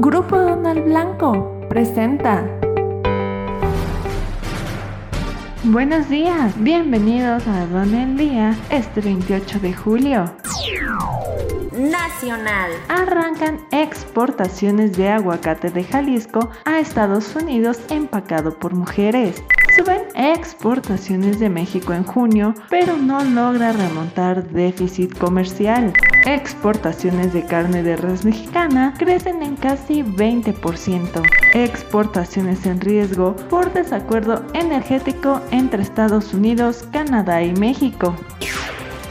Grupo Donald Blanco presenta. Buenos días, bienvenidos a Don el Día este 28 de julio. Nacional. Arrancan exportaciones de aguacate de Jalisco a Estados Unidos empacado por mujeres. Suben exportaciones de México en junio, pero no logra remontar déficit comercial. Exportaciones de carne de res mexicana crecen en casi 20%. Exportaciones en riesgo por desacuerdo energético entre Estados Unidos, Canadá y México.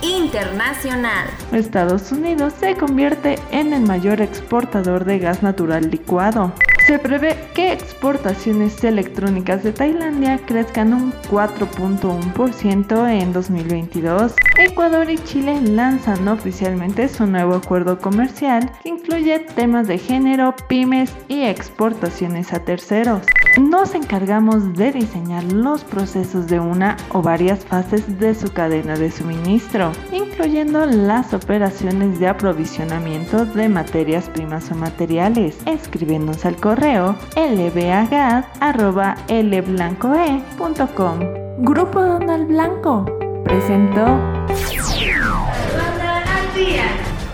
Internacional. Estados Unidos se convierte en el mayor exportador de gas natural licuado. Se prevé que exportaciones electrónicas de Tailandia crezcan un 4.1% en 2022. Ecuador y Chile lanzan oficialmente su nuevo acuerdo comercial que incluye temas de género, pymes y exportaciones a terceros. Nos encargamos de diseñar los procesos de una o varias fases de su cadena de suministro, incluyendo las operaciones de aprovisionamiento de materias primas o materiales. Escribiéndonos al correo correo lbagad.lblancoe.com. Grupo Donald Blanco presentó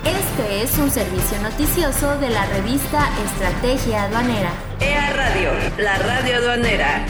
Este es un servicio noticioso de la revista Estrategia Aduanera. EA Radio, la radio aduanera.